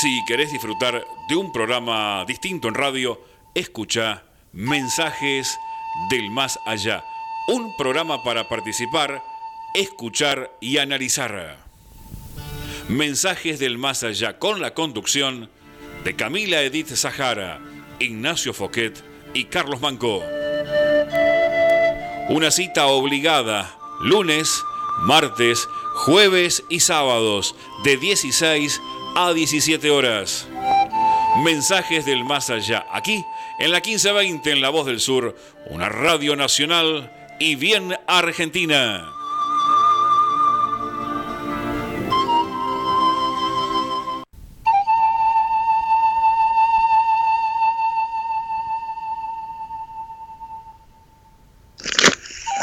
Si querés disfrutar de un programa distinto en radio, escucha Mensajes del Más Allá. Un programa para participar, escuchar y analizar. Mensajes del Más Allá con la conducción de Camila Edith Sahara, Ignacio Foquet y Carlos Manco. Una cita obligada, lunes, martes, jueves y sábados, de 16 a 17 horas. Mensajes del más allá, aquí, en la 1520, en La Voz del Sur, una radio nacional y bien argentina.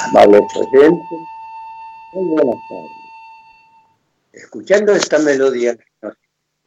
Amables oyentes, muy buenas tardes. Escuchando esta melodía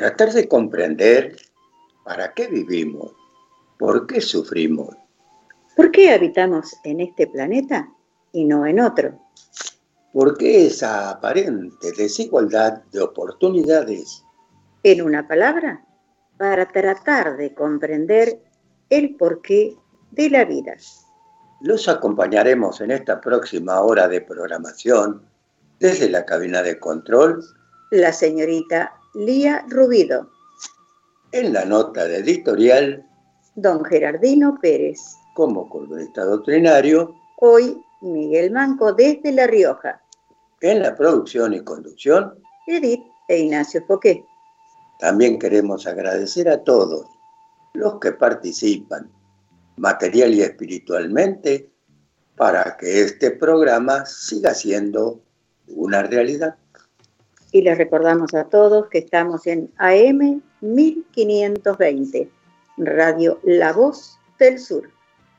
Tratar de comprender para qué vivimos, por qué sufrimos. ¿Por qué habitamos en este planeta y no en otro? ¿Por qué esa aparente desigualdad de oportunidades? En una palabra, para tratar de comprender el porqué de la vida. Los acompañaremos en esta próxima hora de programación desde la cabina de control. La señorita Lía Rubido. En la nota de editorial. Don Gerardino Pérez. Como columnista doctrinario. Hoy Miguel Manco desde La Rioja. En la producción y conducción. Edith e Ignacio Foqué. También queremos agradecer a todos los que participan material y espiritualmente, para que este programa siga siendo una realidad. Y les recordamos a todos que estamos en AM 1520, Radio La Voz del Sur,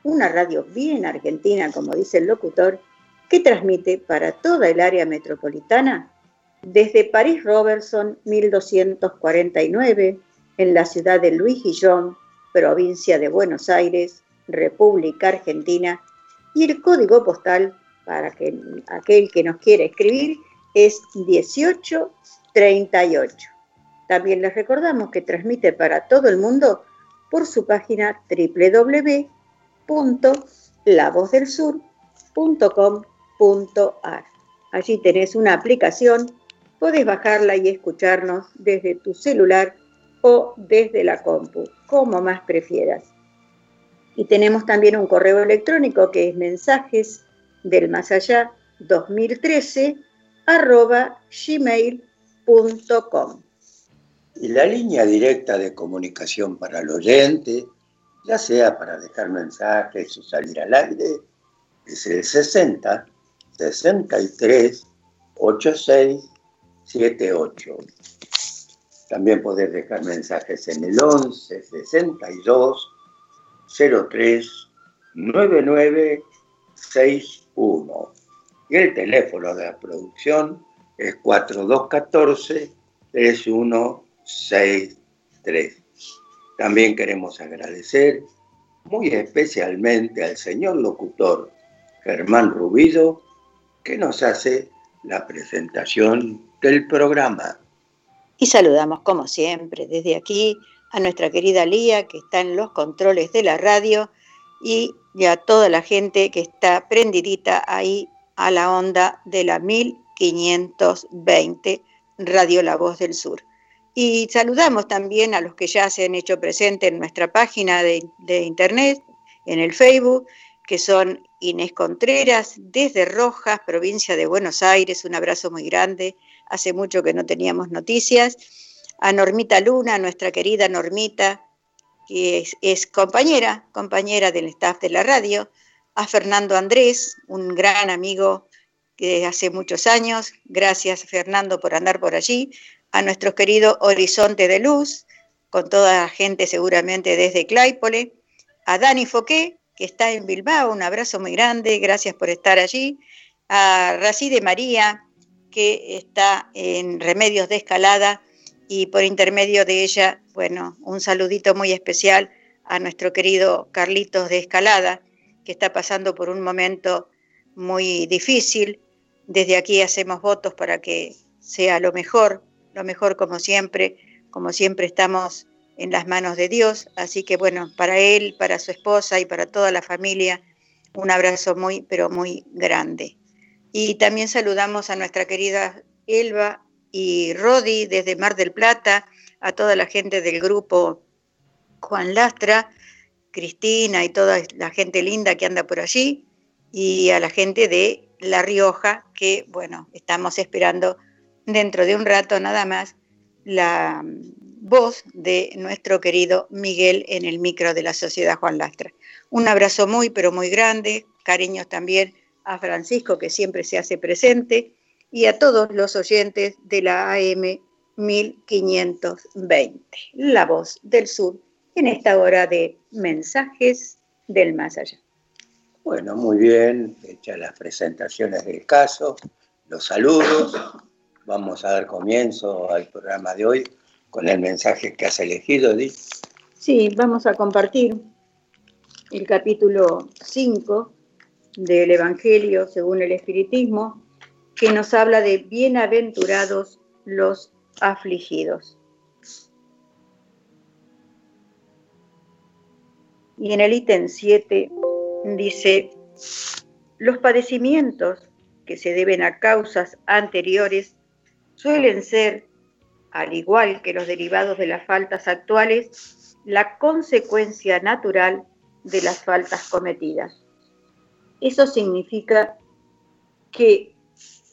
una radio bien argentina, como dice el locutor, que transmite para toda el área metropolitana desde París Robertson 1249, en la ciudad de Luis Guillón, provincia de Buenos Aires, República Argentina, y el código postal para que, aquel que nos quiera escribir es 1838. También les recordamos que transmite para todo el mundo por su página www.lavozdelsur.com.ar. Allí tenés una aplicación, podés bajarla y escucharnos desde tu celular o desde la compu, como más prefieras. Y tenemos también un correo electrónico que es mensajes del más allá 2013 arroba gmail.com. Y la línea directa de comunicación para el oyente, ya sea para dejar mensajes o salir al aire, es el 60 63 86 78. También podés dejar mensajes en el 11 62 03 9961. Y el teléfono de la producción es 4214 3163. También queremos agradecer muy especialmente al señor locutor Germán Rubido, que nos hace la presentación del programa. Y saludamos como siempre desde aquí a nuestra querida Lía, que está en los controles de la radio, y, a toda la gente que está prendidita ahí a la onda de la 1520 Radio La Voz del Sur. Y saludamos también a los que ya se han hecho presentes en nuestra página de, de internet, en el Facebook, que son Inés Contreras, desde Rojas, provincia de Buenos Aires, un abrazo muy grande, hace mucho que no teníamos noticias. A Normita Luna, nuestra querida Normita, que es, compañera, compañera del staff de la radio, a Fernando Andrés, un gran amigo que hace muchos años, gracias Fernando por andar por allí, a nuestro querido Horizonte de Luz, con toda la gente seguramente desde Claypole, a Dani Foqué, que está en Bilbao, un abrazo muy grande, gracias por estar allí, a Racide María, que está en Remedios de Escalada, y por intermedio de ella, bueno, un saludito muy especial a nuestro querido Carlitos de Escalada, que está pasando por un momento muy difícil. Desde aquí hacemos votos para que sea lo mejor, lo mejor como siempre, como siempre estamos en las manos de Dios. Así que bueno, para él, para su esposa y para toda la familia, un abrazo muy, pero muy grande. Y también saludamos a nuestra querida Elba y Rodi desde Mar del Plata, a toda la gente del grupo Juan Lastra, Cristina y toda la gente linda que anda por allí, y a la gente de La Rioja, que bueno, estamos esperando dentro de un rato nada más la voz de nuestro querido Miguel en el micro de la Sociedad Juan Lastra. Un abrazo muy, pero muy grande, cariños también a Francisco, que siempre se hace presente, y a todos los oyentes de la AM 1520, La Voz del Sur, en esta hora de mensajes del más allá. Bueno, muy bien, hechas las presentaciones del caso, los saludos, vamos a dar comienzo al programa de hoy con el mensaje que has elegido, Di. Sí, vamos a compartir el capítulo 5 del Evangelio según el Espiritismo, que nos habla de bienaventurados los afligidos. Y en el ítem 7 dice, los padecimientos que se deben a causas anteriores suelen ser, al igual que los derivados de las faltas actuales, la consecuencia natural de las faltas cometidas. Eso significa que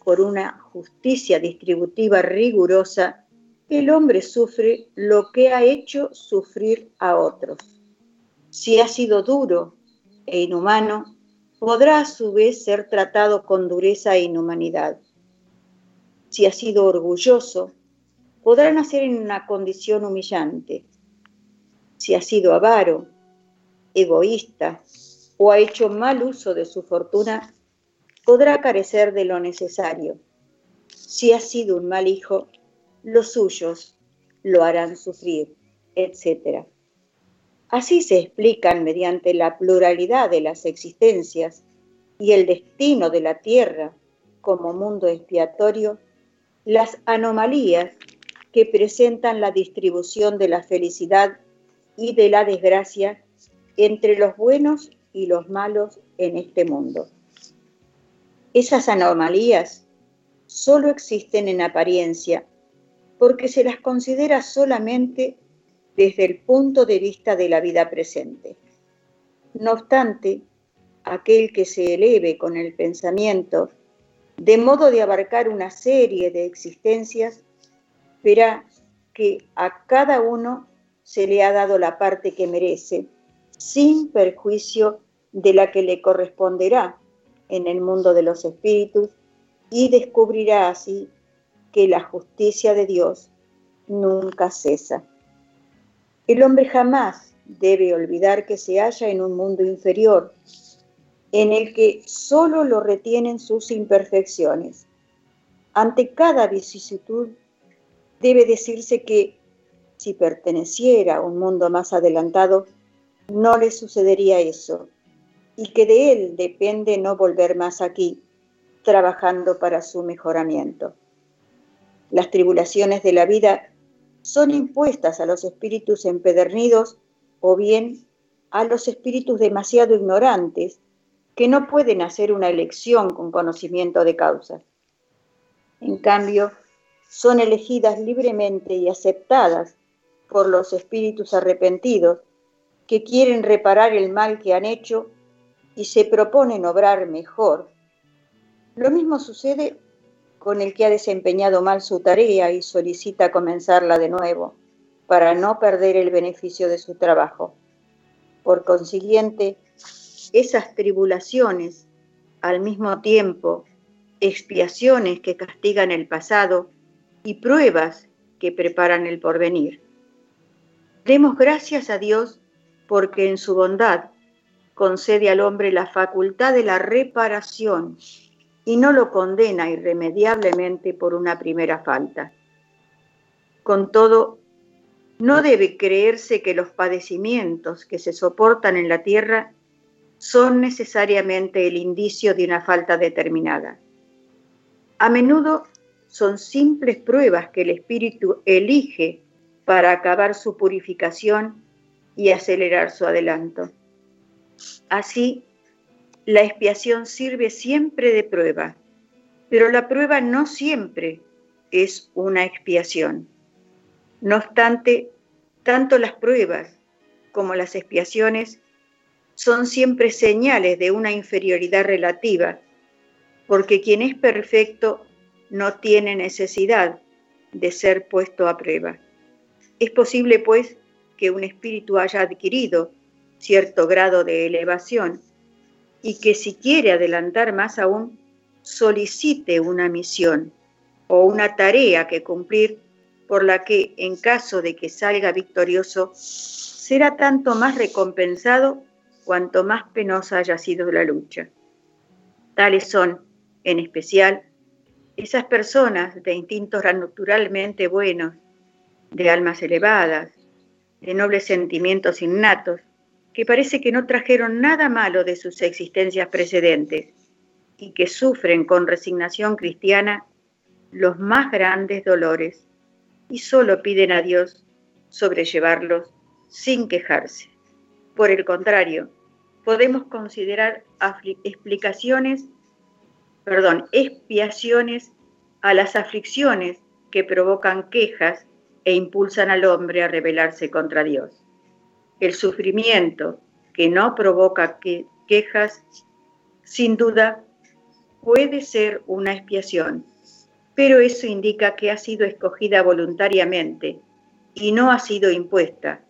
por una justicia distributiva rigurosa, el hombre sufre lo que ha hecho sufrir a otros. Si ha sido duro e inhumano, podrá a su vez ser tratado con dureza e inhumanidad. Si ha sido orgulloso, podrá nacer en una condición humillante. Si ha sido avaro, egoísta o ha hecho mal uso de su fortuna, podrá carecer de lo necesario. Si ha sido un mal hijo, los suyos lo harán sufrir, etc. Así se explican mediante la pluralidad de las existencias y el destino de la tierra como mundo expiatorio, las anomalías que presentan la distribución de la felicidad y de la desgracia entre los buenos y los malos en este mundo. Esas anomalías solo existen en apariencia porque se las considera solamente desde el punto de vista de la vida presente. No obstante, aquel que se eleve con el pensamiento de modo de abarcar una serie de existencias, verá que a cada uno se le ha dado la parte que merece, sin perjuicio de la que le corresponderá en el mundo de los espíritus y descubrirá así que la justicia de Dios nunca cesa. El hombre jamás debe olvidar que se halla en un mundo inferior, en el que solo lo retienen sus imperfecciones. Ante cada vicisitud debe decirse que si perteneciera a un mundo más adelantado, no le sucedería eso y que de él depende no volver más aquí, trabajando para su mejoramiento. Las tribulaciones de la vida son impuestas a los espíritus empedernidos o bien a los espíritus demasiado ignorantes que no pueden hacer una elección con conocimiento de causa. En cambio, son elegidas libremente y aceptadas por los espíritus arrepentidos que quieren reparar el mal que han hecho y se proponen obrar mejor, lo mismo sucede con el que ha desempeñado mal su tarea y solicita comenzarla de nuevo para no perder el beneficio de su trabajo. Por consiguiente, esas tribulaciones, al mismo tiempo expiaciones que castigan el pasado y pruebas que preparan el porvenir. Demos gracias a Dios porque en su bondad concede al hombre la facultad de la reparación y no lo condena irremediablemente por una primera falta. Con todo, no debe creerse que los padecimientos que se soportan en la tierra son necesariamente el indicio de una falta determinada. A menudo son simples pruebas que el espíritu elige para acabar su purificación y acelerar su adelanto. Así, la expiación sirve siempre de prueba, pero la prueba no siempre es una expiación. No obstante, tanto las pruebas como las expiaciones son siempre señales de una inferioridad relativa, porque quien es perfecto no tiene necesidad de ser puesto a prueba. Es posible, pues, que un espíritu haya adquirido cierto grado de elevación y que si quiere adelantar más aún, solicite una misión o una tarea que cumplir por la que, en caso de que salga victorioso, será tanto más recompensado cuanto más penosa haya sido la lucha. Tales son, en especial, esas personas de instintos naturalmente buenos, de almas elevadas, de nobles sentimientos innatos, que parece que no trajeron nada malo de sus existencias precedentes y que sufren con resignación cristiana los más grandes dolores y solo piden a Dios sobrellevarlos sin quejarse. Por el contrario, podemos considerar explicaciones, perdón, expiaciones a las aflicciones que provocan quejas e impulsan al hombre a rebelarse contra Dios el sufrimiento que no provoca quejas, sin duda puede ser una expiación, pero eso indica que ha sido escogida voluntariamente y no ha sido impuesta,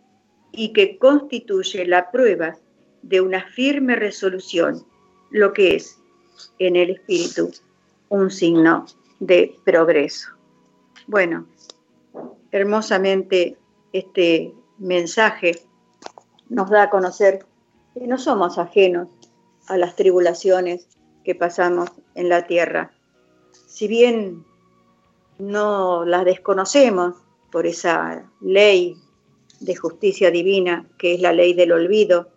y que constituye la prueba de una firme resolución, lo que es, en el espíritu, un signo de progreso. Bueno, hermosamente este mensaje nos da a conocer que no somos ajenos a las tribulaciones que pasamos en la tierra. Si bien no las desconocemos por esa ley de justicia divina que es la ley del olvido,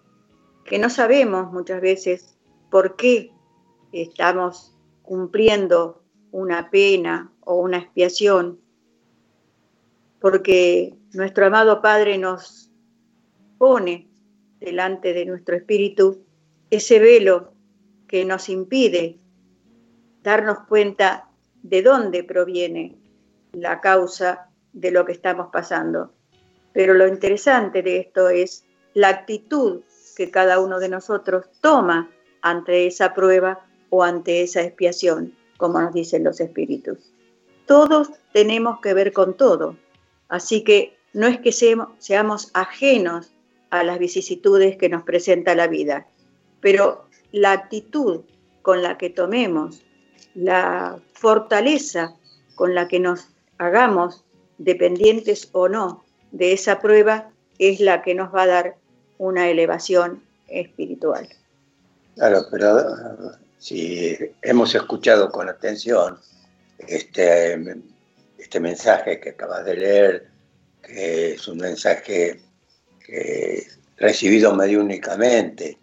que no sabemos muchas veces por qué estamos cumpliendo una pena o una expiación, porque nuestro amado Padre nos pone delante de nuestro espíritu ese velo que nos impide darnos cuenta de dónde proviene la causa de lo que estamos pasando. Pero lo interesante de esto es la actitud que cada uno de nosotros toma ante esa prueba o ante esa expiación, como nos dicen los espíritus. Todos tenemos que ver con todo, así que no es que seamos ajenos a las vicisitudes que nos presenta la vida. Pero la actitud con la que tomemos, la fortaleza con la que nos hagamos dependientes o no de esa prueba, es la que nos va a dar una elevación espiritual. Claro, pero si hemos escuchado con atención este, este mensaje que acabas de leer, que es un mensaje recibido mediúnicamente,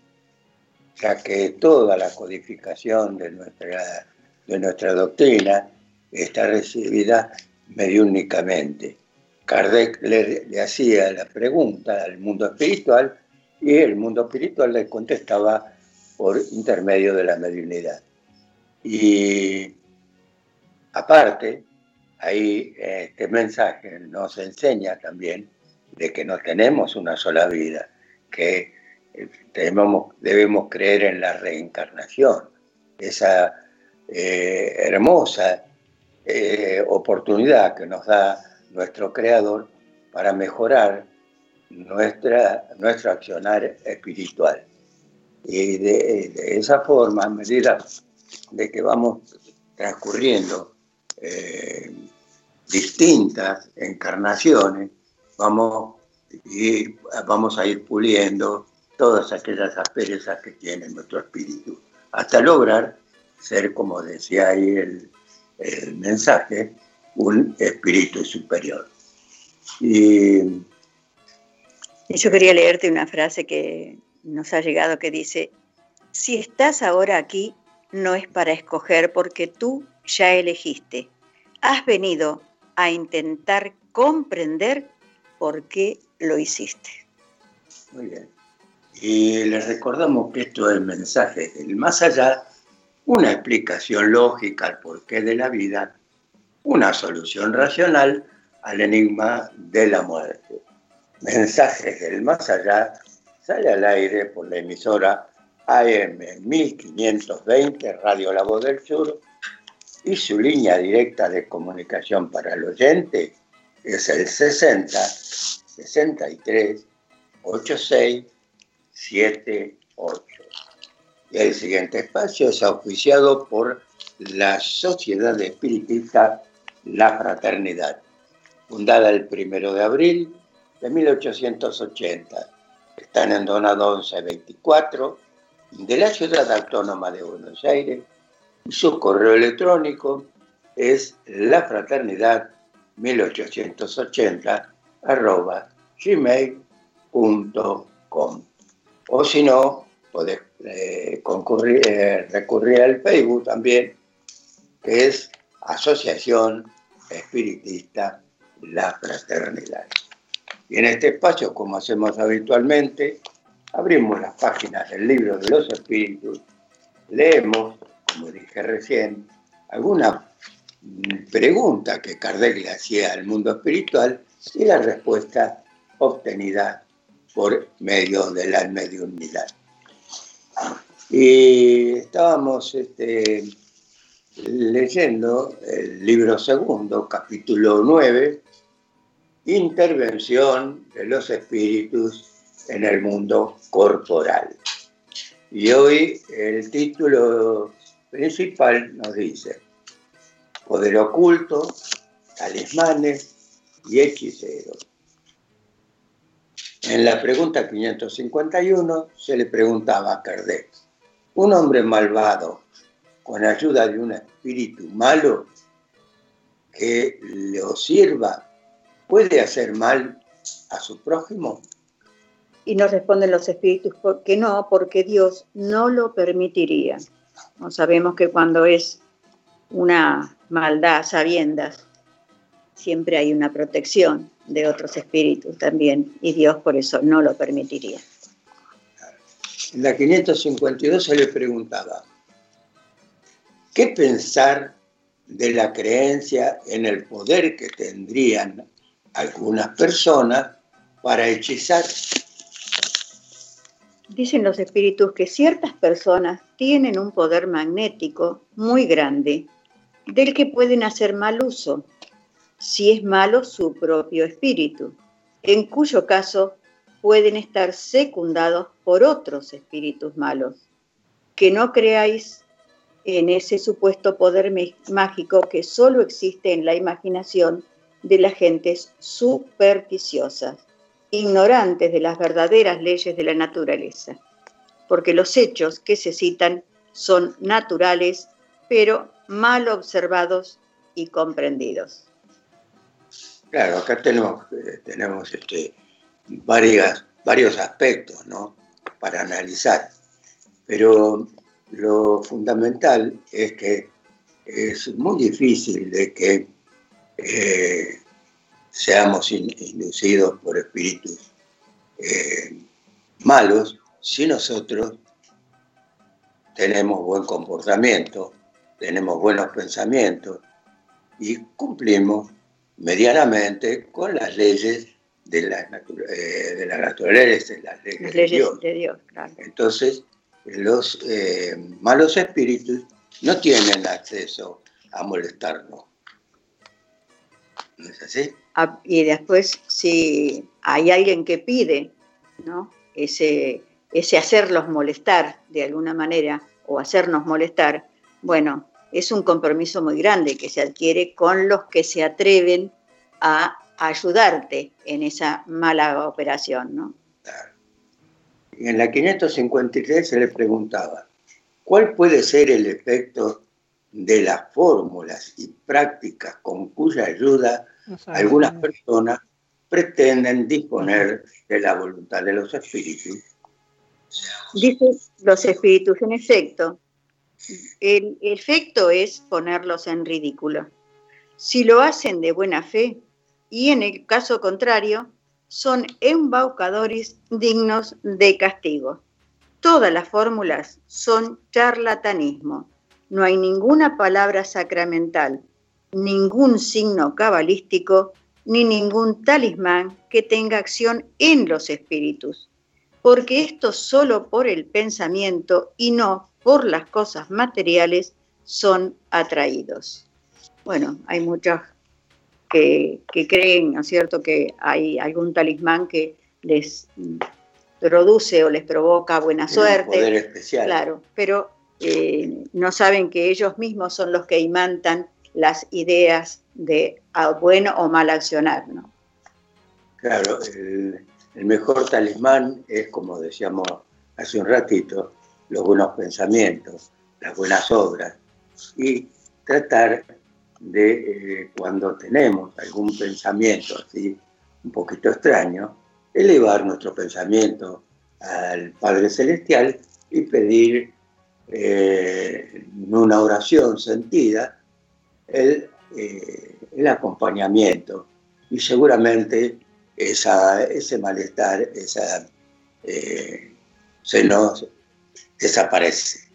ya que toda la codificación de nuestra, de nuestra doctrina está recibida mediúnicamente. Kardec le, le, hacía la pregunta al mundo espiritual y el mundo espiritual le contestaba por intermedio de la mediunidad. Y aparte, ahí este mensaje nos enseña también de que no tenemos una sola vida, que eh, debemos creer en la reencarnación, esa eh, hermosa eh, oportunidad que nos da nuestro Creador para mejorar nuestra, nuestro accionar espiritual. Y de, esa forma, a medida de que vamos transcurriendo distintas encarnaciones, vamos y vamos a ir puliendo todas aquellas asperezas que tiene nuestro espíritu, hasta lograr ser, como decía ahí el, mensaje, un espíritu superior. Y, yo quería leerte una frase que nos ha llegado que dice, si estás ahora aquí, no es para escoger porque tú ya elegiste. Has venido a intentar comprender por qué lo hiciste. Muy bien. Y les recordamos que esto es mensaje del más allá, una explicación lógica al porqué de la vida, una solución racional al enigma de la muerte. Mensajes del más allá sale al aire por la emisora AM 1520 Radio La Voz del Sur y su línea directa de comunicación para el oyente es el 60 63 86 78. Y el siguiente espacio es auspiciado por la Sociedad Espiritista La Fraternidad, fundada el 1 de abril de 1880. Están en Donado 1124 de la Ciudad Autónoma de Buenos Aires su correo electrónico es lafraternidad 1880 arroba gmail.com o si no, podés eh, eh, recurrir al Facebook también, que es Asociación Espiritista La Fraternidad. Y en este espacio, como hacemos habitualmente, abrimos las páginas del libro de los espíritus, leemos, como dije recién, alguna pregunta que Kardec le hacía al mundo espiritual y la respuesta obtenida por medio de la mediunidad. Y estábamos este, leyendo el libro segundo, capítulo 9, Intervención de los espíritus en el mundo corporal. Y hoy el título principal nos dice, poder oculto, talismanes y hechiceros. En la pregunta 551 se le preguntaba a Kardec, ¿un hombre malvado con ayuda de un espíritu malo que lo sirva puede hacer mal a su prójimo? Y nos responden los espíritus que no, porque Dios no lo permitiría. No sabemos que cuando es una maldad sabiendas, siempre hay una protección de otros espíritus también, y Dios por eso no lo permitiría. En la 552 se le preguntaba, ¿qué pensar de la creencia en el poder que tendrían algunas personas para hechizar? Dicen los espíritus que ciertas personas tienen un poder magnético muy grande del que pueden hacer mal uso si es malo su propio espíritu, en cuyo caso pueden estar secundados por otros espíritus malos. Que no creáis en ese supuesto poder mágico que solo existe en la imaginación de las gentes supersticiosas, ignorantes de las verdaderas leyes de la naturaleza, porque los hechos que se citan son naturales, pero mal observados y comprendidos. Claro, acá tenemos, eh, tenemos este, varias, varios aspectos ¿no? para analizar, pero lo fundamental es que es muy difícil de que eh, seamos inducidos por espíritus eh, malos si nosotros tenemos buen comportamiento, tenemos buenos pensamientos y cumplimos medianamente con las leyes de la, eh, de la naturaleza, las leyes, de Dios. Entonces, los eh, malos espíritus no tienen acceso a molestarnos. ¿No es así? Ah, y después, si hay alguien que pide ¿no? ese, ese hacerlos molestar de alguna manera o hacernos molestar, bueno, es un compromiso muy grande que se adquiere con los que se atreven a ayudarte en esa mala operación, ¿no? En la 553 se le preguntaba, ¿cuál puede ser el efecto de las fórmulas y prácticas con cuya ayuda algunas personas pretenden disponer de la voluntad de los espíritus? Dice los espíritus, en efecto, el efecto es ponerlos en ridículo. Si lo hacen de buena fe, y en el caso contrario, son embaucadores dignos de castigo. Todas las fórmulas son charlatanismo. No hay ninguna palabra sacramental, ningún signo cabalístico, ni ningún talismán que tenga acción en los espíritus, porque esto solo por el pensamiento y no por las cosas materiales son atraídos. Bueno, hay muchas que, creen, ¿no es cierto?, que hay algún talismán que les produce o les provoca buena suerte. poder especial. Claro, pero eh, no saben que ellos mismos son los que imantan las ideas de bueno o mal accionar, ¿no? Claro, el, el mejor talismán es, como decíamos hace un ratito, los buenos pensamientos, las buenas obras y tratar de eh, cuando tenemos algún pensamiento así un poquito extraño, elevar nuestro pensamiento al Padre Celestial y pedir eh, en una oración sentida el, eh, el, acompañamiento. Y seguramente ese malestar esa, se nos desaparece.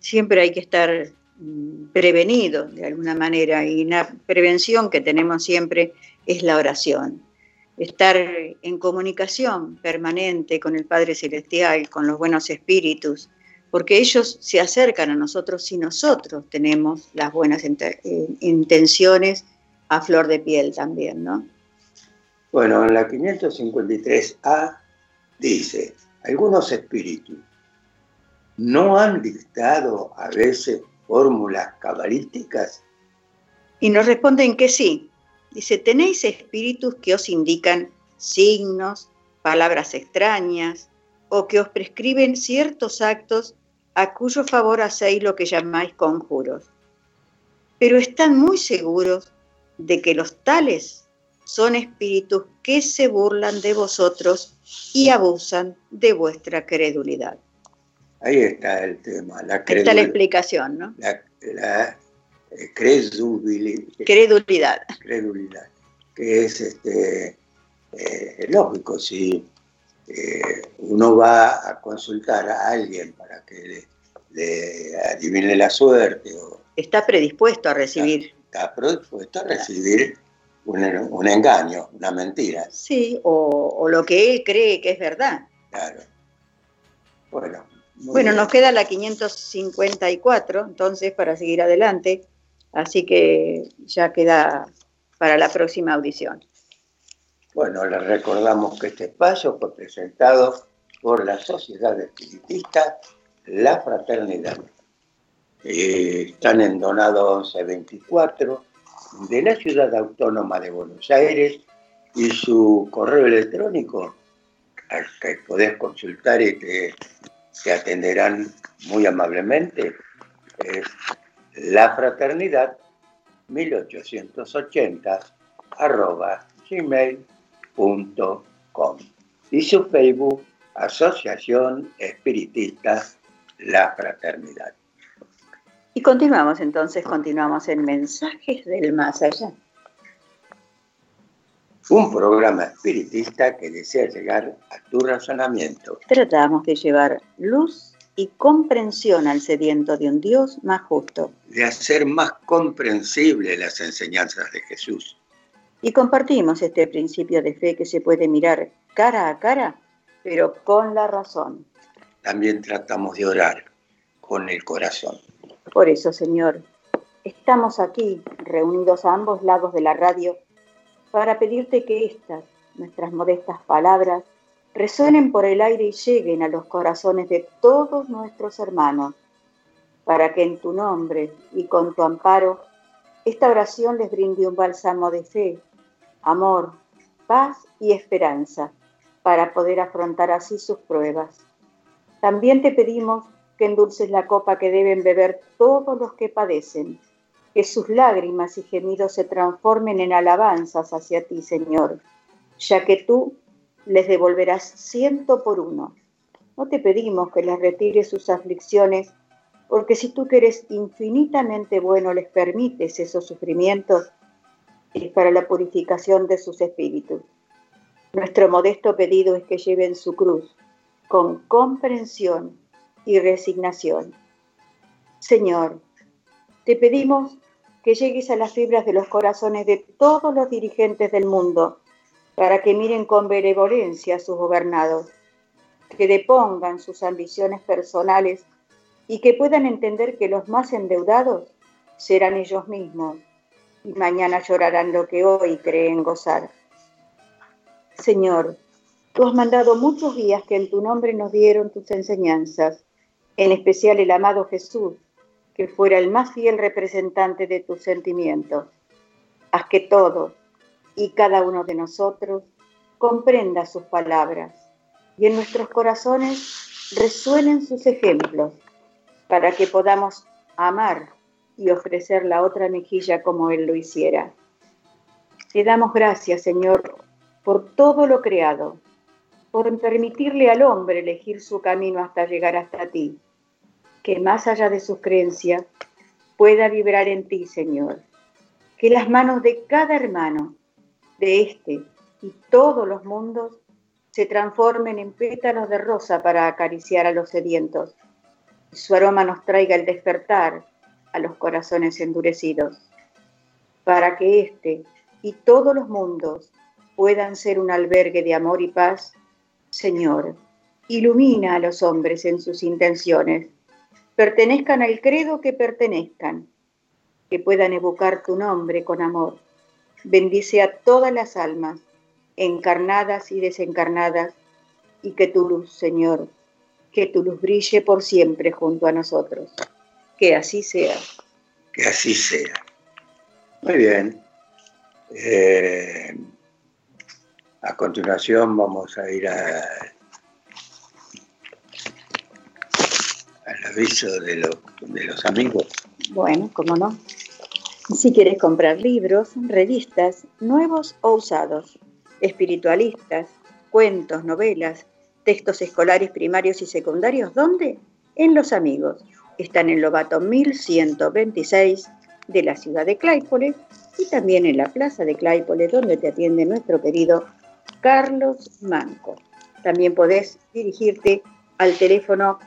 Siempre hay que estar prevenido de alguna manera y una prevención que tenemos siempre es la oración. Estar en comunicación permanente con el Padre Celestial, con los buenos espíritus, porque ellos se acercan a nosotros si nosotros tenemos las buenas eh, intenciones a flor de piel también, ¿no? Bueno, en la 553A dice, algunos espíritus no han dictado a veces fórmulas cabalísticas? Y nos responden que sí. Dice, tenéis espíritus que os indican signos, palabras extrañas, o que os prescriben ciertos actos a cuyo favor hacéis lo que llamáis conjuros. Pero están muy seguros de que los tales son espíritus que se burlan de vosotros y abusan de vuestra credulidad. Ahí está el tema. La Ahí está la explicación, ¿no? La, eh, credulidad. Credulidad. Credulidad. Que es este, eh, lógico, si eh, uno va a consultar a alguien para que le, adivine la suerte. O, está predispuesto a recibir. Está, predispuesto a recibir un, un, engaño, una mentira. Sí, o, o lo que él cree que es verdad. Claro. Bueno, bueno, nos queda la 554, entonces, para seguir adelante, así que ya queda para la próxima audición. Bueno, les recordamos que este espacio fue presentado por la Sociedad Espiritista La Fraternidad. Eh, están en Donado 1124 de la Ciudad Autónoma de Buenos Aires y su correo electrónico al que podés consultar y te que atenderán muy amablemente. Es la fraternidad 1880 arroba gmail.com y su Facebook Asociación Espiritista La Fraternidad. Y continuamos entonces, continuamos en Mensajes del Más Allá un programa espiritista que desea llegar a tu razonamiento. Tratamos de llevar luz y comprensión al sediento de un Dios más justo. De hacer más comprensible las enseñanzas de Jesús. Y compartimos este principio de fe que se puede mirar cara a cara, pero con la razón. También tratamos de orar con el corazón. Por eso, Señor, estamos aquí reunidos a ambos lados de la radio para pedirte que estas, nuestras modestas palabras, resuenen por el aire y lleguen a los corazones de todos nuestros hermanos, para que en tu nombre y con tu amparo esta oración les brinde un bálsamo de fe amor, paz y esperanza para poder afrontar así sus pruebas. También te pedimos que endulces la copa que deben beber todos los que padecen, que sus lágrimas y gemidos se transformen en alabanzas hacia ti, Señor, ya que tú les devolverás ciento por uno. No te pedimos que les retires sus aflicciones, porque si tú que eres infinitamente bueno les permites esos sufrimientos, es para la purificación de sus espíritus. Nuestro modesto pedido es que lleven su cruz con comprensión y resignación. Señor, te pedimos que llegues a las fibras de los corazones de todos los dirigentes del mundo para que miren con benevolencia a sus gobernados, que depongan sus ambiciones personales y que puedan entender que los más endeudados serán ellos mismos y mañana llorarán lo que hoy creen gozar. Señor, tú has mandado muchos días que en tu nombre nos dieron tus enseñanzas, en especial el amado Jesús, que fuera el más fiel representante de tus sentimientos. Haz que todos y cada uno de nosotros comprenda sus palabras y en nuestros corazones resuenen sus ejemplos para que podamos amar y ofrecer la otra mejilla como Él lo hiciera. Te damos gracias, Señor, por todo lo creado, por permitirle al hombre elegir su camino hasta llegar hasta ti, que más allá de sus creencias pueda vibrar en ti, Señor. Que las manos de cada hermano de este y todos los mundos se transformen en pétalos de rosa para acariciar a los sedientos. Y su aroma nos traiga el despertar a los corazones endurecidos, para que este y todos los mundos puedan ser un albergue de amor y paz, Señor, ilumina a los hombres en sus intenciones, pertenezcan al credo que pertenezcan, que puedan evocar tu nombre con amor. Bendice a todas las almas, encarnadas y desencarnadas, y que tu luz, Señor, que tu luz brille por siempre junto a nosotros. Que así sea. Que así sea. Muy bien. Eh, a continuación vamos a ir a, al aviso de, de los amigos. Bueno, cómo no. Si quieres comprar libros, revistas, nuevos o usados, espiritualistas, cuentos, novelas, textos escolares primarios y secundarios, ¿dónde? En Los Amigos. Están en Lobato 1126 de la ciudad de Claypole y también en la plaza de Claypole, donde te atiende nuestro querido Carlos Manco. También podés dirigirte al teléfono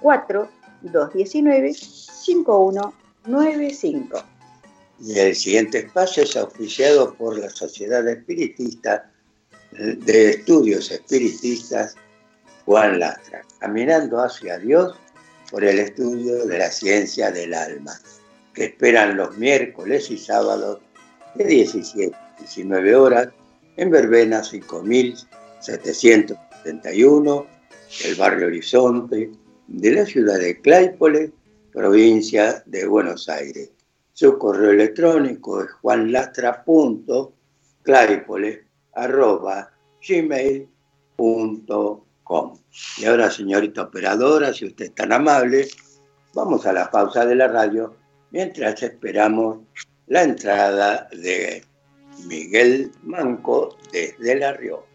4219-5195. Y el siguiente espacio es auspiciado por la Sociedad Espiritista de Estudios Espiritistas Juan Lastra, caminando hacia Dios por el estudio de la ciencia del alma, que esperan los miércoles y sábados de 17 a 19 horas en Verbena 5771, el barrio Horizonte, de la ciudad de Claypole, provincia de Buenos Aires. Su correo electrónico es juanlastra.claypole.gmail.com Y ahora, señorita operadora, si usted es tan amable, vamos a la pausa de la radio mientras esperamos la entrada de Miguel Manco desde La Rioja.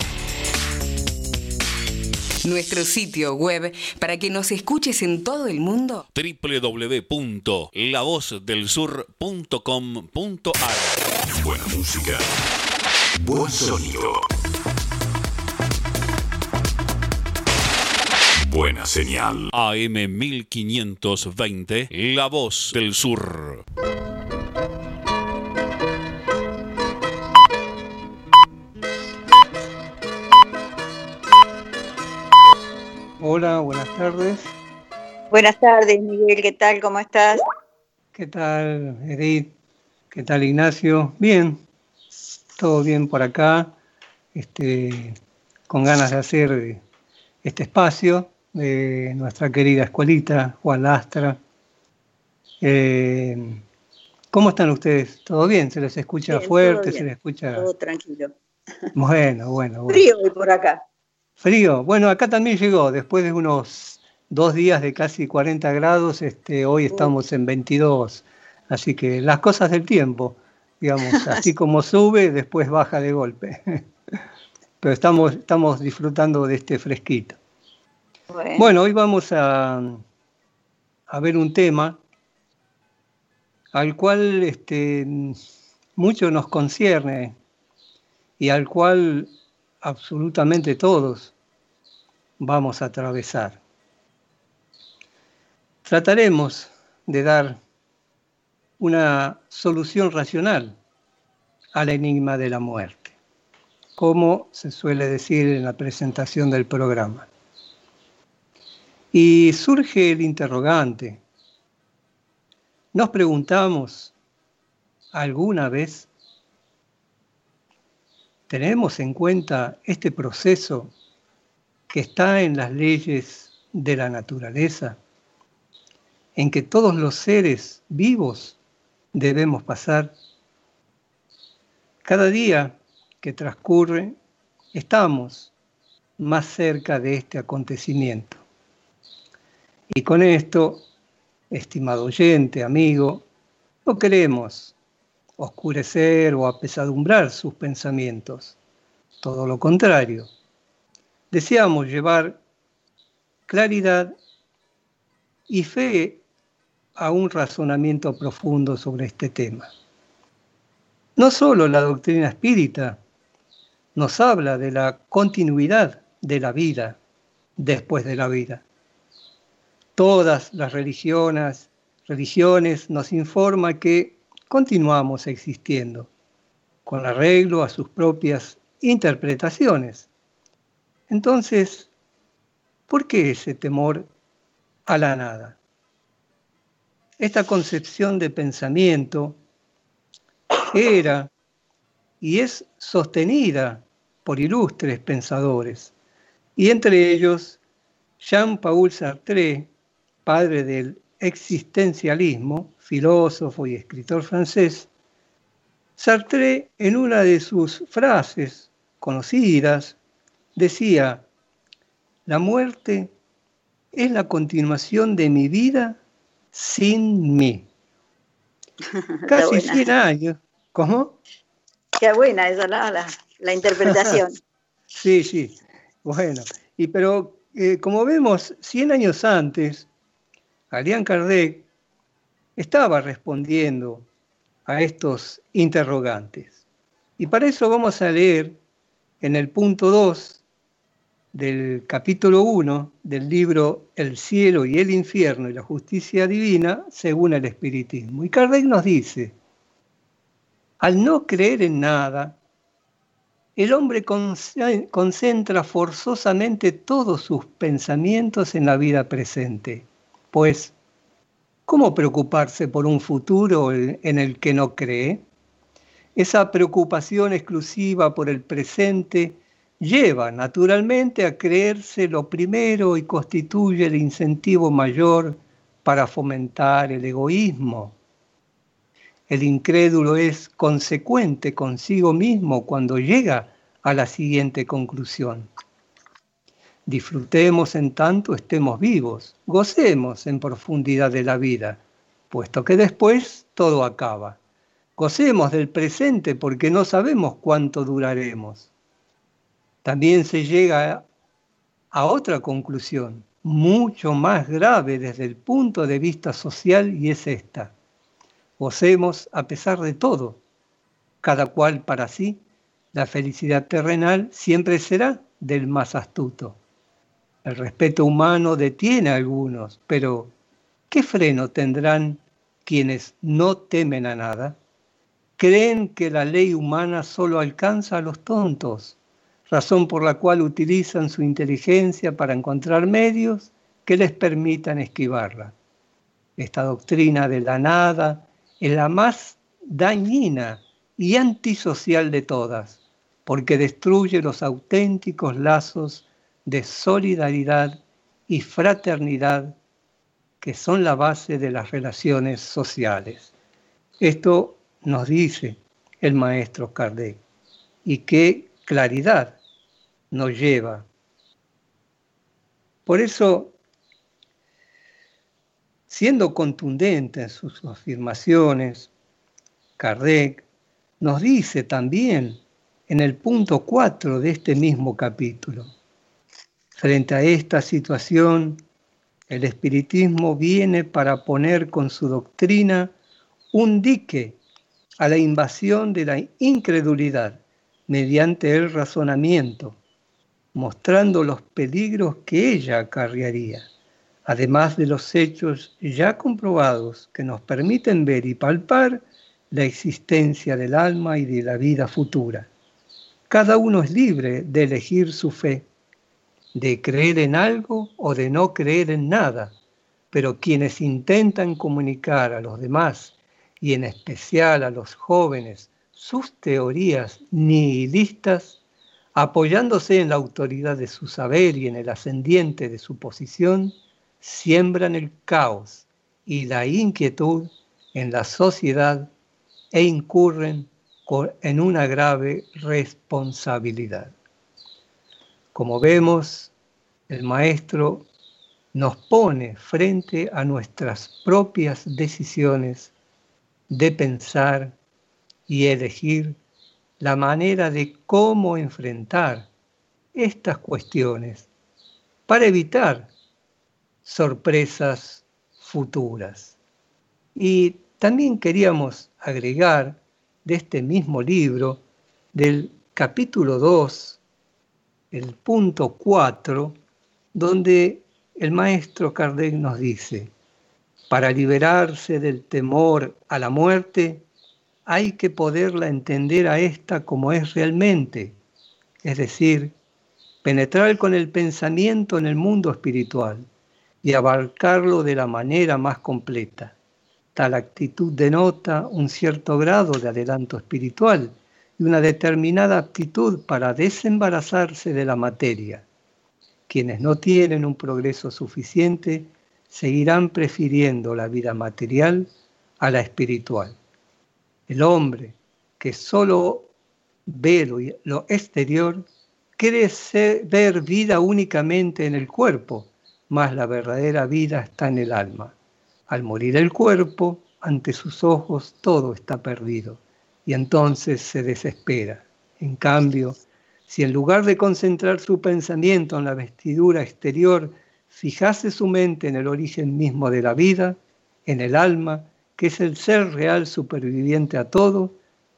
nuestro sitio web para que nos escuches en todo el mundo. www.lavozdelsur.com.ar Buena música. Buen sonido. Buena señal. AM 1520, La Voz del Sur. Hola, buenas tardes. Buenas tardes, Miguel, ¿qué tal? ¿Cómo estás? ¿Qué tal, Edith? ¿Qué tal, Ignacio? Bien, todo bien por acá. Este, con ganas de hacer este espacio de nuestra querida escuelita, Juan Lastra. Eh, ¿Cómo están ustedes? ¿Todo bien? ¿Se les escucha fuerte? ¿Se les escucha? Todo tranquilo. Bueno, bueno, bueno. Frío hoy por acá. Frío. Bueno, acá también llegó, después de unos dos días de casi 40 grados, este, hoy estamos en 22. Así que las cosas del tiempo, digamos, así como sube, después baja de golpe. pero estamos, estamos disfrutando de este fresquito. Bueno, hoy vamos a, a, ver un tema al cual este, mucho nos concierne y al cual absolutamente todos vamos a atravesar. Trataremos de dar una solución racional al enigma de la muerte como se suele decir en la presentación del programa. Y surge el interrogante. Nos preguntamos, ¿alguna vez tenemos en cuenta este proceso que está en las leyes de la naturaleza, en que todos los seres vivos debemos pasar? Cada día que transcurre, estamos más cerca de este acontecimiento. Y con esto, estimado oyente, amigo, no queremos oscurecer o apesadumbrar sus pensamientos. Todo lo contrario. Deseamos llevar claridad y fe a un razonamiento profundo sobre este tema. No solo la doctrina espírita nos habla de la continuidad de la vida después de la vida. Todas las religiones, religiones nos informan que continuamos existiendo, con arreglo a sus propias interpretaciones. Entonces, ¿por qué ese temor a la nada? Esta concepción de pensamiento era y es sostenida por ilustres pensadores, y entre ellos Jean-Paul Sartre, padre del existencialismo, filósofo y escritor francés, Sartre en una de sus frases conocidas decía, la muerte es la continuación de mi vida sin mí. Casi 100 años. ¿Cómo? Qué buena esa la, la, interpretación. sí, sí. Bueno, y pero eh, como vemos, 100 años antes, Alian Kardec estaba respondiendo a estos interrogantes. Y para eso vamos a leer en el punto 2 del capítulo 1 del libro El cielo y el infierno y la justicia divina según el espiritismo. Y Kardec nos dice, al no creer en nada, el hombre concentra forzosamente todos sus pensamientos en la vida presente, pues, ¿cómo preocuparse por un futuro en el que no cree? Esa preocupación exclusiva por el presente lleva naturalmente a creerse lo primero y constituye el incentivo mayor para fomentar el egoísmo, el incrédulo es consecuente consigo mismo cuando llega a la siguiente conclusión. Disfrutemos en tanto estemos vivos, gocemos en profundidad de la vida, puesto que después todo acaba. Gocemos del presente porque no sabemos cuánto duraremos. También se llega a otra conclusión, mucho más grave desde el punto de vista social, y es esta Gocemos a pesar de todo, cada cual para sí, la felicidad terrenal siempre será del más astuto. El respeto humano detiene a algunos, pero ¿qué freno tendrán quienes no temen a nada? Creen que la ley humana solo alcanza a los tontos, razón por la cual utilizan su inteligencia para encontrar medios que les permitan esquivarla. Esta doctrina de la nada es la más dañina y antisocial de todas, porque destruye los auténticos lazos de solidaridad y fraternidad que son la base de las relaciones sociales. Esto nos dice el maestro Kardec y qué claridad nos lleva. Por eso, siendo contundente en sus afirmaciones, Kardec nos dice también en el punto 4 de este mismo capítulo, frente a esta situación, el espiritismo viene para poner con su doctrina un dique a la invasión de la incredulidad mediante el razonamiento, mostrando los peligros que ella acarrearía, además de los hechos ya comprobados que nos permiten ver y palpar la existencia del alma y de la vida futura. Cada uno es libre de elegir su fe, de creer en algo o de no creer en nada, pero quienes intentan comunicar a los demás y en especial a los jóvenes sus teorías nihilistas, apoyándose en la autoridad de su saber y en el ascendiente de su posición, siembran el caos y la inquietud en la sociedad e incurren en una grave responsabilidad. Como vemos, el maestro nos pone frente a nuestras propias decisiones de pensar y elegir la manera de cómo enfrentar estas cuestiones para evitar sorpresas futuras. Y también queríamos agregar de este mismo libro, del capítulo 2, el punto 4, donde el maestro Kardec nos dice, para liberarse del temor a la muerte, hay que poderla entender a esta como es realmente, es decir, penetrar con el pensamiento en el mundo espiritual y abarcarlo de la manera más completa. Tal actitud denota un cierto grado de adelanto espiritual y una determinada aptitud para desembarazarse de la materia. Quienes no tienen un progreso suficiente seguirán prefiriendo la vida material a la espiritual. El hombre que solo ve lo, exterior quiere ver vida únicamente en el cuerpo, mas la verdadera vida está en el alma. Al morir el cuerpo, ante sus ojos todo está perdido y entonces se desespera. En cambio, si en lugar de concentrar su pensamiento en la vestidura exterior, fijase su mente en el origen mismo de la vida, en el alma, que es el ser real superviviente a todo,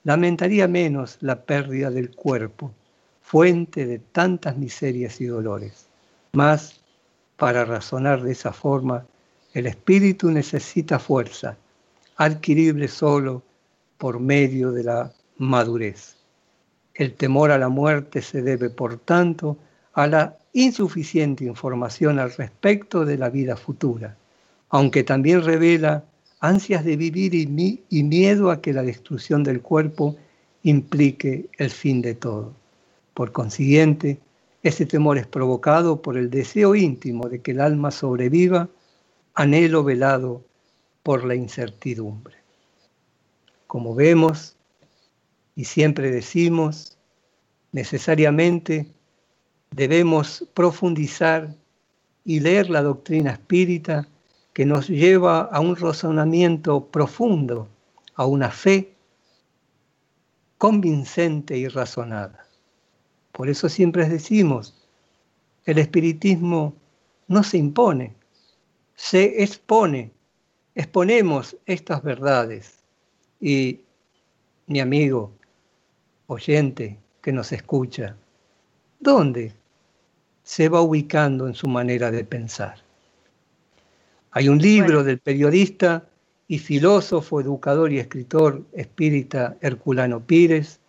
lamentaría menos la pérdida del cuerpo, fuente de tantas miserias y dolores. Mas, para razonar de esa forma, el espíritu necesita fuerza, adquirible solo por medio de la madurez. El temor a la muerte se debe, por tanto, a la insuficiente información al respecto de la vida futura, aunque también revela ansias de vivir y, y, miedo a que la destrucción del cuerpo implique el fin de todo. Por consiguiente, ese temor es provocado por el deseo íntimo de que el alma sobreviva anhelo velado por la incertidumbre. Como vemos y siempre decimos, necesariamente debemos profundizar y leer la doctrina espírita que nos lleva a un razonamiento profundo, a una fe convincente y razonada. Por eso siempre decimos, el espiritismo no se impone, se expone, exponemos estas verdades. Y mi amigo, oyente que nos escucha, ¿dónde se va ubicando en su manera de pensar. Hay un libro del periodista y filósofo, educador y escritor espírita Herculano Pires,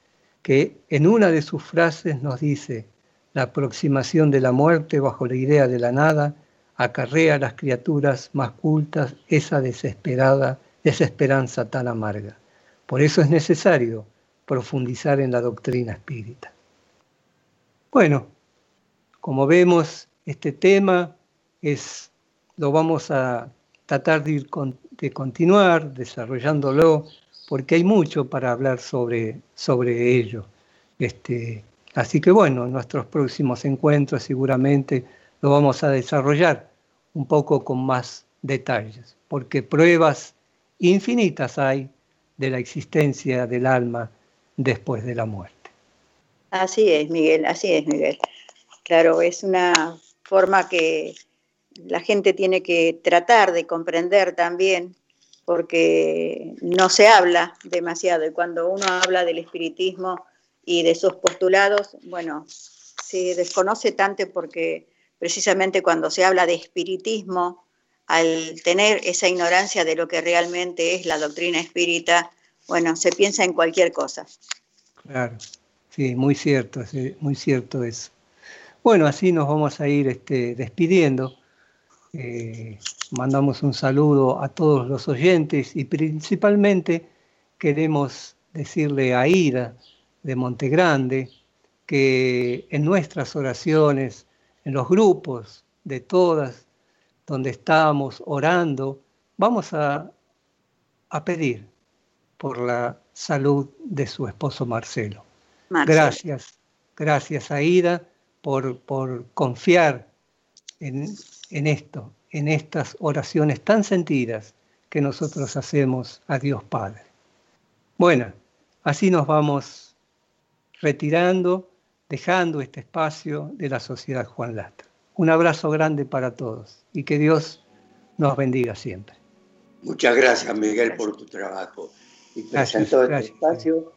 que en una de sus frases nos dice, la aproximación de la muerte bajo la idea de la nada acarrea a las criaturas más cultas esa desesperada desesperanza tan amarga. Por eso es necesario profundizar en la doctrina espírita. Bueno, como vemos, este tema es, lo vamos a tratar de, de continuar desarrollándolo, porque hay mucho para hablar sobre, sobre ello. Este, así que bueno, en nuestros próximos encuentros seguramente lo vamos a desarrollar un poco con más detalles, porque pruebas infinitas hay de la existencia del alma después de la muerte. Así es, Miguel, así es, Miguel. Claro, es una forma que la gente tiene que tratar de comprender también, porque no se habla demasiado. Y cuando uno habla del espiritismo y de sus postulados, bueno, se desconoce tanto porque precisamente cuando se habla de espiritismo, al tener esa ignorancia de lo que realmente es la doctrina espírita, bueno, se piensa en cualquier cosa. Claro, sí, muy cierto, muy cierto eso. Bueno, así nos vamos a ir este, despidiendo. Eh, mandamos un saludo a todos los oyentes y principalmente queremos decirle a Ida de Montegrande que en nuestras oraciones, en los grupos de todas donde estamos orando, vamos a, pedir por la salud de su esposo Marcelo. Gracias, gracias Aida por, por confiar en, en esto, en estas oraciones tan sentidas que nosotros hacemos a Dios Padre. Bueno, así nos vamos retirando, dejando este espacio de la Sociedad Juan Lastra. Un abrazo grande para todos y que Dios nos bendiga siempre. Muchas gracias, Miguel, por tu trabajo. Y presentó este espacio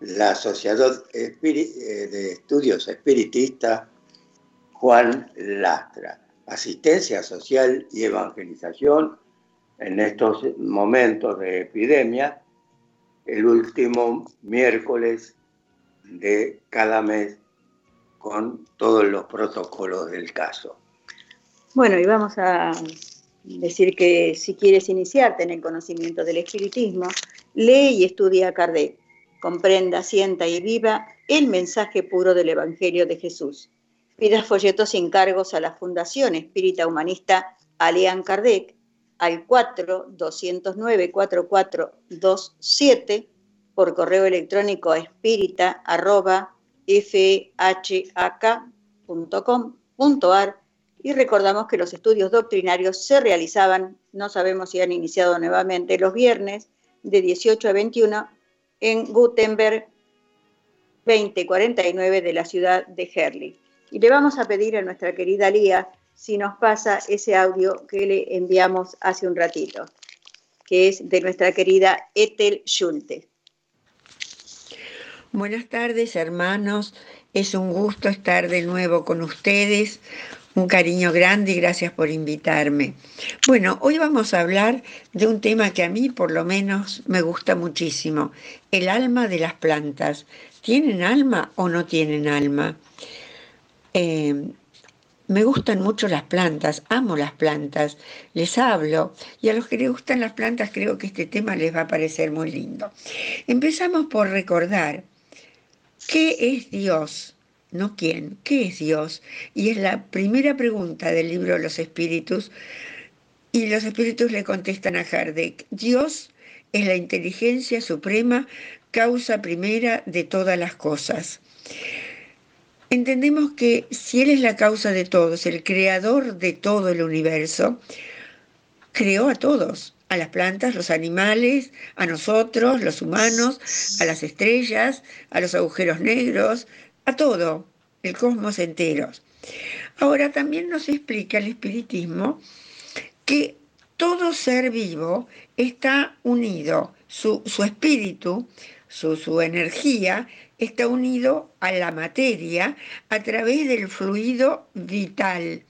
la Asociación eh, de Estudios Espiritistas Juan Lastra. Asistencia social y evangelización en estos momentos de epidemia, el último miércoles de cada mes con todos los protocolos del caso. Bueno, y vamos a decir que si quieres iniciarte en el conocimiento del espiritismo, lee y estudia a Kardec, comprenda, sienta y viva el mensaje puro del Evangelio de Jesús. Pida folletos sin cargos a la Fundación Espírita Humanista Alean Kardec al 4-209-4427 por correo electrónico a y recordamos que los estudios doctrinarios se realizaban, no sabemos si han iniciado nuevamente, los viernes de 18 a 21 en Gutenberg 2049 de la ciudad de Herley. Y le vamos a pedir a nuestra querida Lía si nos pasa ese audio que le enviamos hace un ratito, que es de nuestra querida Ethel Schulte. Buenas tardes, hermanos. Es un gusto estar de nuevo con ustedes. Un cariño grande y gracias por invitarme. Bueno, hoy vamos a hablar de un tema que a mí por lo menos me gusta muchísimo, el alma de las plantas. ¿Tienen alma o no tienen alma? Eh, me gustan mucho las plantas, amo las plantas, les hablo y a los que les gustan las plantas creo que este tema les va a parecer muy lindo. Empezamos por recordar ¿Qué es Dios? No quién, ¿qué es Dios? Y es la primera pregunta del libro los espíritus. Y los espíritus le contestan a Kardec, Dios es la inteligencia suprema, causa primera de todas las cosas. Entendemos que si Él es la causa de todos, el creador de todo el universo, creó a todos a las plantas, los animales, a nosotros, los humanos, a las estrellas, a los agujeros negros, a todo, el cosmos entero. Ahora también nos explica el espiritismo que todo ser vivo está unido, su, su espíritu, su, su energía, está unido a la materia a través del fluido vital.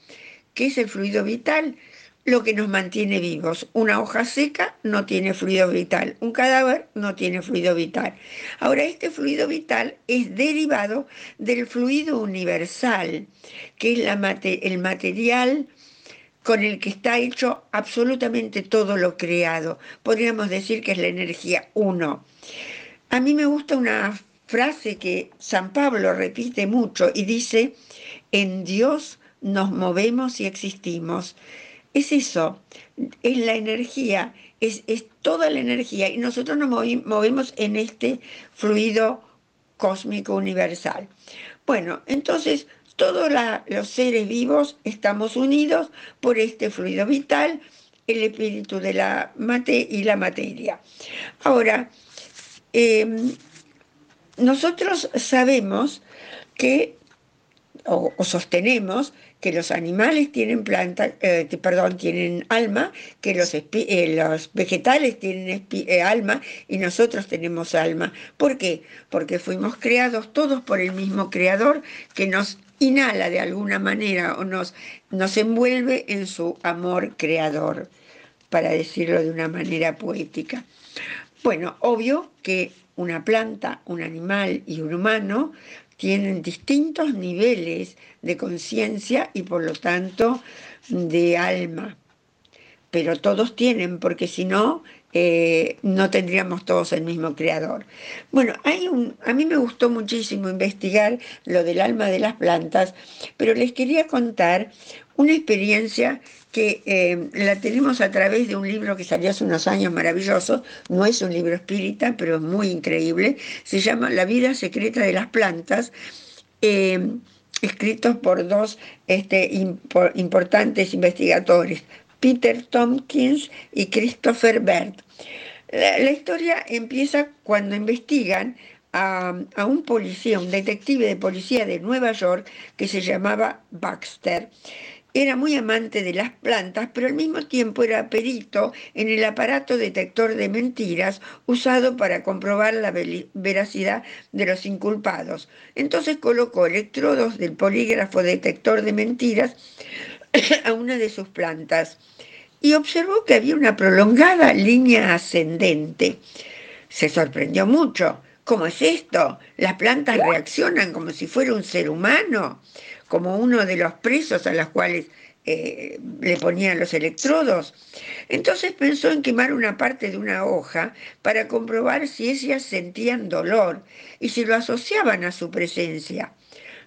¿Qué es el fluido vital? Lo que nos mantiene vivos. Una hoja seca no tiene fluido vital, un cadáver no tiene fluido vital. Ahora, este fluido vital es derivado del fluido universal, que es la el material con el que está hecho absolutamente todo lo creado. Podríamos decir que es la energía uno. A mí me gusta una frase que San Pablo repite mucho y dice, en Dios nos movemos y existimos. Es eso, es la energía, es, toda la energía y nosotros nos movemos en este fluido cósmico universal. Bueno, entonces todos los seres vivos estamos unidos por este fluido vital, el espíritu de la mate y la materia. Ahora, em, nosotros sabemos que, o, sostenemos, que los animales tienen planta, eh, perdón, tienen alma, que los, eh, vegetales tienen eh, alma y nosotros tenemos alma. ¿Por qué? Porque fuimos creados todos por el mismo creador que nos inhala de alguna manera o nos, nos envuelve en su amor creador, para decirlo de una manera poética. Bueno, obvio que una planta, un animal y un humano tienen distintos niveles de conciencia y por lo tanto de alma. Pero todos tienen, porque si no, eh, no tendríamos todos el mismo creador. Bueno, hay un, a mí me gustó muchísimo investigar lo del alma de las plantas, pero les quería contar una experiencia que eh, la tenemos a través de un libro que salió hace unos años maravilloso, no es un libro espírita, pero es muy increíble, se llama La vida secreta de las plantas, eh, escritos por dos este, importantes investigadores, Peter Tompkins y Christopher Bert. La, historia empieza cuando investigan a, a, un policía, un detective de policía de Nueva York que se llamaba Baxter era muy amante de las plantas, pero al mismo tiempo era perito en el aparato detector de mentiras usado para comprobar la veracidad de los inculpados. Entonces colocó electrodos del polígrafo detector de mentiras a una de sus plantas y observó que había una prolongada línea ascendente. Se sorprendió mucho. ¿Cómo es esto? Las plantas reaccionan como si fuera un ser humano como uno de los presos a los cuales eh, le ponían los electrodos. Entonces pensó en quemar una parte de una hoja para comprobar si ellas sentían dolor y si lo asociaban a su presencia.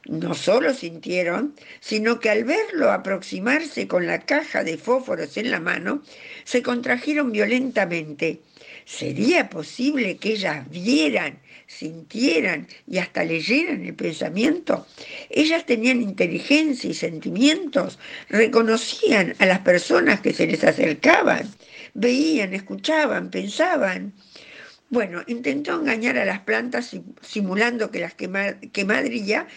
No solo sintieron, sino que al verlo aproximarse con la caja de fósforos en la mano, se contrajeron violentamente. ¿Sería posible que ellas vieran sintieran y hasta leyeran el pensamiento. Ellas tenían inteligencia y sentimientos, reconocían a las personas que se les acercaban, veían, escuchaban, pensaban. Bueno, intentó engañar a las plantas simulando que las quemadría,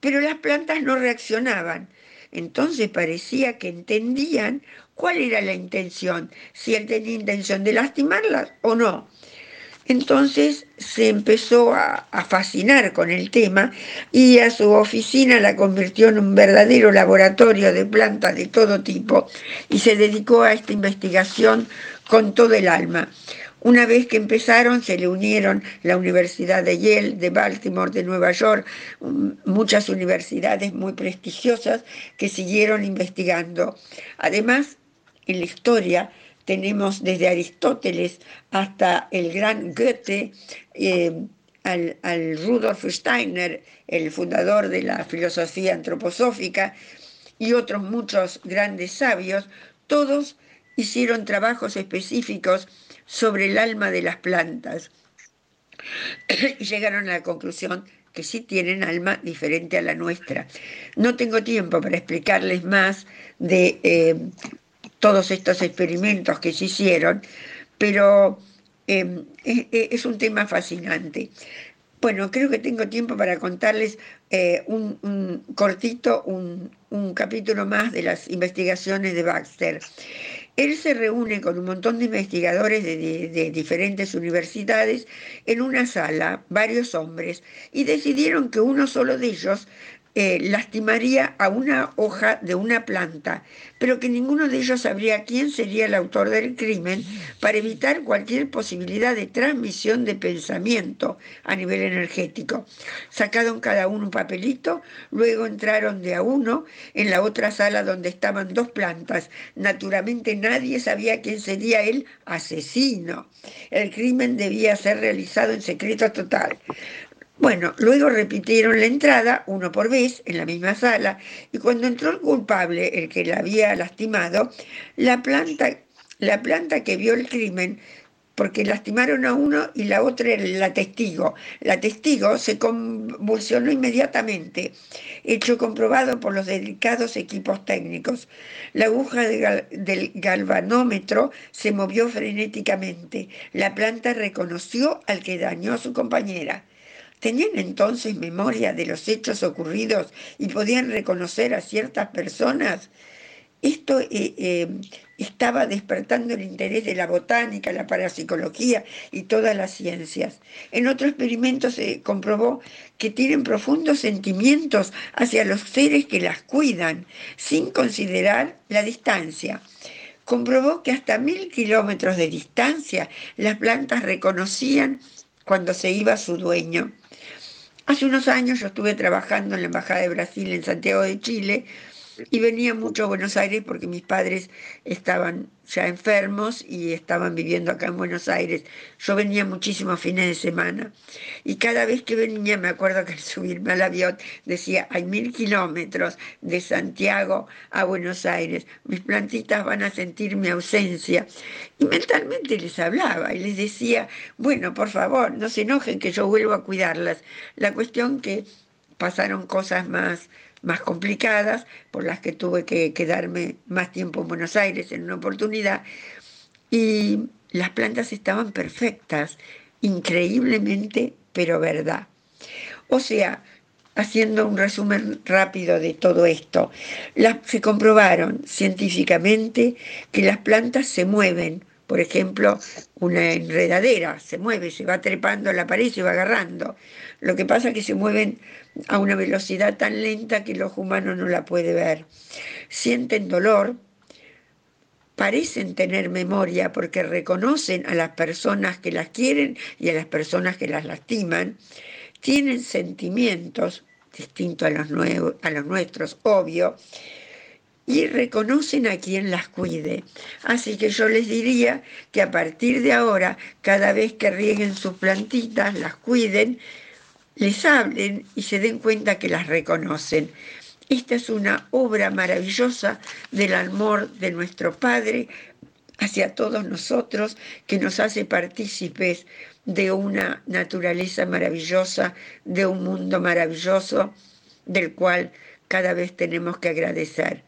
pero las plantas no reaccionaban. Entonces parecía que entendían cuál era la intención, si él tenía intención de lastimarlas o no. Entonces se empezó a, fascinar con el tema y a su oficina la convirtió en un verdadero laboratorio de plantas de todo tipo y se dedicó a esta investigación con todo el alma. Una vez que empezaron, se le unieron la Universidad de Yale, de Baltimore, de Nueva York, muchas universidades muy prestigiosas que siguieron investigando. Además, en la historia tenemos desde Aristóteles hasta el gran Goethe, eh, al, Rudolf Steiner, el fundador de la filosofía antroposófica, y otros muchos grandes sabios, todos hicieron trabajos específicos sobre el alma de las plantas y llegaron a la conclusión que sí tienen alma diferente a la nuestra. No tengo tiempo para explicarles más de eh, todos estos experimentos que se hicieron, pero em, es, un tema fascinante. Bueno, creo que tengo tiempo para contarles eh, un, cortito, un, capítulo más de las investigaciones de Baxter. Él se reúne con un montón de investigadores de, diferentes universidades en una sala, varios hombres, y decidieron que uno solo de ellos eh, lastimaría a una hoja de una planta, pero que ninguno de ellos sabría quién sería el autor del crimen para evitar cualquier posibilidad de transmisión de pensamiento a nivel energético. Sacaron cada uno un papelito, luego entraron de a uno en la otra sala donde estaban dos plantas. Naturalmente nadie sabía quién sería el asesino. El crimen debía ser realizado en secreto total. Bueno, luego repitieron la entrada, uno por vez, en la misma sala, y cuando entró el culpable, el que la había lastimado, la planta, la planta que vio el crimen, porque lastimaron a uno y la otra la testigo. La testigo se convulsionó inmediatamente, hecho comprobado por los delicados equipos técnicos. La aguja del galvanómetro se movió frenéticamente. La planta reconoció al que dañó a su compañera. Tenían entonces memoria de los hechos ocurridos y podían reconocer a ciertas personas. Esto eh, eh, estaba despertando el interés de la botánica, la parapsicología y todas las ciencias. En otro experimento se comprobó que tienen profundos sentimientos hacia los seres que las cuidan, sin considerar la distancia comprobó que hasta mil kilómetros de distancia las plantas reconocían cuando se iba su dueño. Hace unos años yo estuve trabajando en la Embajada de Brasil en Santiago de Chile y venía mucho a Buenos Aires porque mis padres estaban ya enfermos y estaban viviendo acá en Buenos Aires. Yo venía muchísimos fines de semana y cada vez que venía me acuerdo que al subirme al avión decía, hay mil kilómetros de Santiago a Buenos Aires, mis plantitas van a sentir mi ausencia. Y mentalmente les hablaba y les decía, bueno, por favor, no se enojen que yo vuelvo a cuidarlas. La cuestión que pasaron cosas más más complicadas, por las que tuve que quedarme más tiempo en Buenos Aires en una oportunidad, y las plantas estaban perfectas, increíblemente, pero verdad. O sea, haciendo un resumen rápido de todo esto, se comprobaron científicamente que las plantas se mueven, por ejemplo, una enredadera se mueve, se va trepando a la pared se va agarrando. Lo que pasa es que se mueven a una velocidad tan lenta que el ojo humano no la puede ver. Sienten dolor, parecen tener memoria porque reconocen a las personas que las quieren y a las personas que las lastiman, tienen sentimientos distintos a los, a los nuestros, obvio, y reconocen a quien las cuide. Así que yo les diría que a partir de ahora, cada vez que rieguen sus plantitas, las cuiden, les hablen y se den cuenta que las reconocen. Esta es una obra maravillosa del amor de nuestro Padre hacia todos nosotros que nos hace partícipes de una naturaleza maravillosa, de un mundo maravilloso, del cual cada vez tenemos que agradecer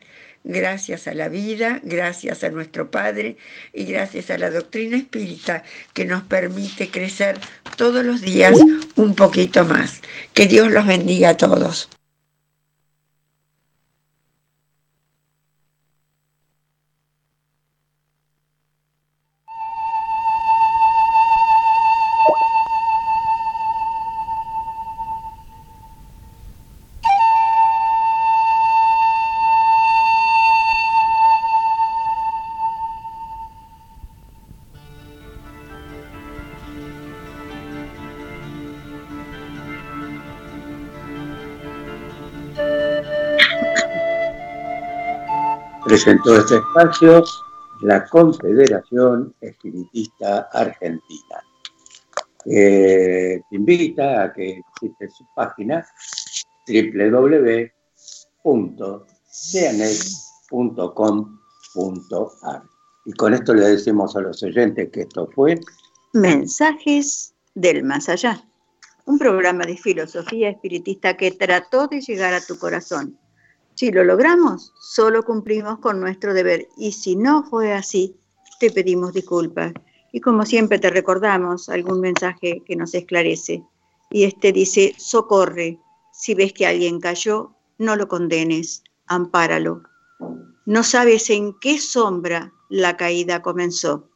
gracias a la vida, gracias a nuestro Padre y gracias a la doctrina espírita que nos permite crecer todos los días un poquito más. Que Dios los bendiga a todos. Presentó este espacio la Confederación Espiritista Argentina. te invita a que visite su página www.ceanet.com.ar. Y con esto le decimos a los oyentes que esto fue Mensajes del Más Allá, un programa de filosofía espiritista que trató de llegar a tu corazón si lo logramos, solo cumplimos con nuestro deber y si no fue así, te pedimos disculpas. Y como siempre te recordamos algún mensaje que nos esclarece. Y este dice, socorre, si ves que alguien cayó, no lo condenes, ampáralo. No sabes en qué sombra la caída comenzó.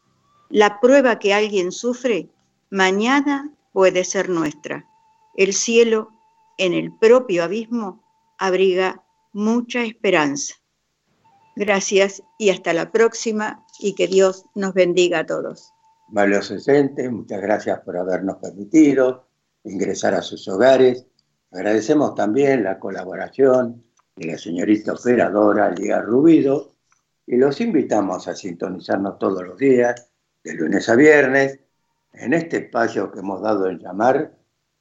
La prueba que alguien sufre, mañana puede ser nuestra. El cielo, en el propio abismo, abriga mucha esperanza. Gracias y hasta la próxima y que Dios nos bendiga a todos. Valioso muchas gracias por habernos permitido ingresar a sus hogares. Agradecemos también la colaboración de la señorita operadora Liga Rubido y los invitamos a sintonizarnos todos los días, de lunes a viernes, en este espacio que hemos dado en llamar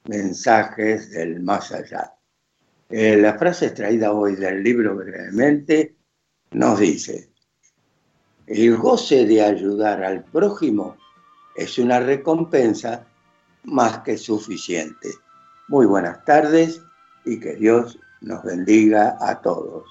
Mensajes del Más Allá. Eh, la frase extraída hoy del libro brevemente nos dice, el goce de ayudar al prójimo es una recompensa más que suficiente. Muy buenas tardes y que Dios nos bendiga a todos.